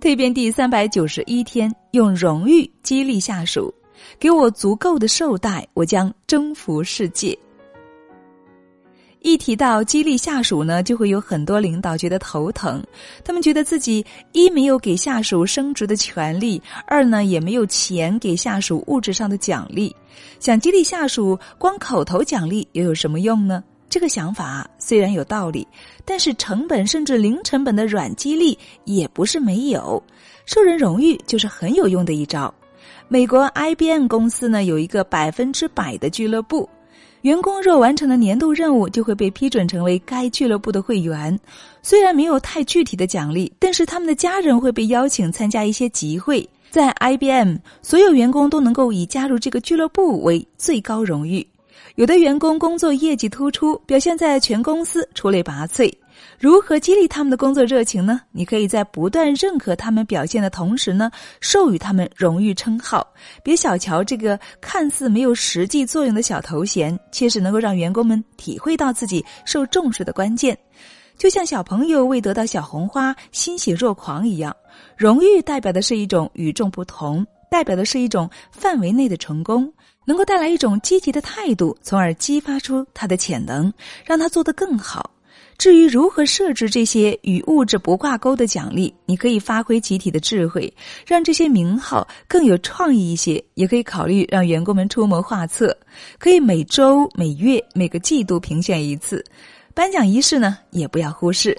蜕变第三百九十一天，用荣誉激励下属，给我足够的绶带，我将征服世界。一提到激励下属呢，就会有很多领导觉得头疼。他们觉得自己一没有给下属升职的权利，二呢也没有钱给下属物质上的奖励。想激励下属，光口头奖励又有什么用呢？这个想法虽然有道理，但是成本甚至零成本的软激励也不是没有。受人荣誉就是很有用的一招。美国 IBM 公司呢有一个百分之百的俱乐部，员工若完成了年度任务，就会被批准成为该俱乐部的会员。虽然没有太具体的奖励，但是他们的家人会被邀请参加一些集会。在 IBM，所有员工都能够以加入这个俱乐部为最高荣誉。有的员工工作业绩突出，表现在全公司出类拔萃。如何激励他们的工作热情呢？你可以在不断认可他们表现的同时呢，授予他们荣誉称号。别小瞧这个看似没有实际作用的小头衔，却是能够让员工们体会到自己受重视的关键。就像小朋友为得到小红花欣喜若狂一样，荣誉代表的是一种与众不同，代表的是一种范围内的成功。能够带来一种积极的态度，从而激发出他的潜能，让他做得更好。至于如何设置这些与物质不挂钩的奖励，你可以发挥集体的智慧，让这些名号更有创意一些。也可以考虑让员工们出谋划策，可以每周、每月、每个季度评选一次。颁奖仪式呢，也不要忽视。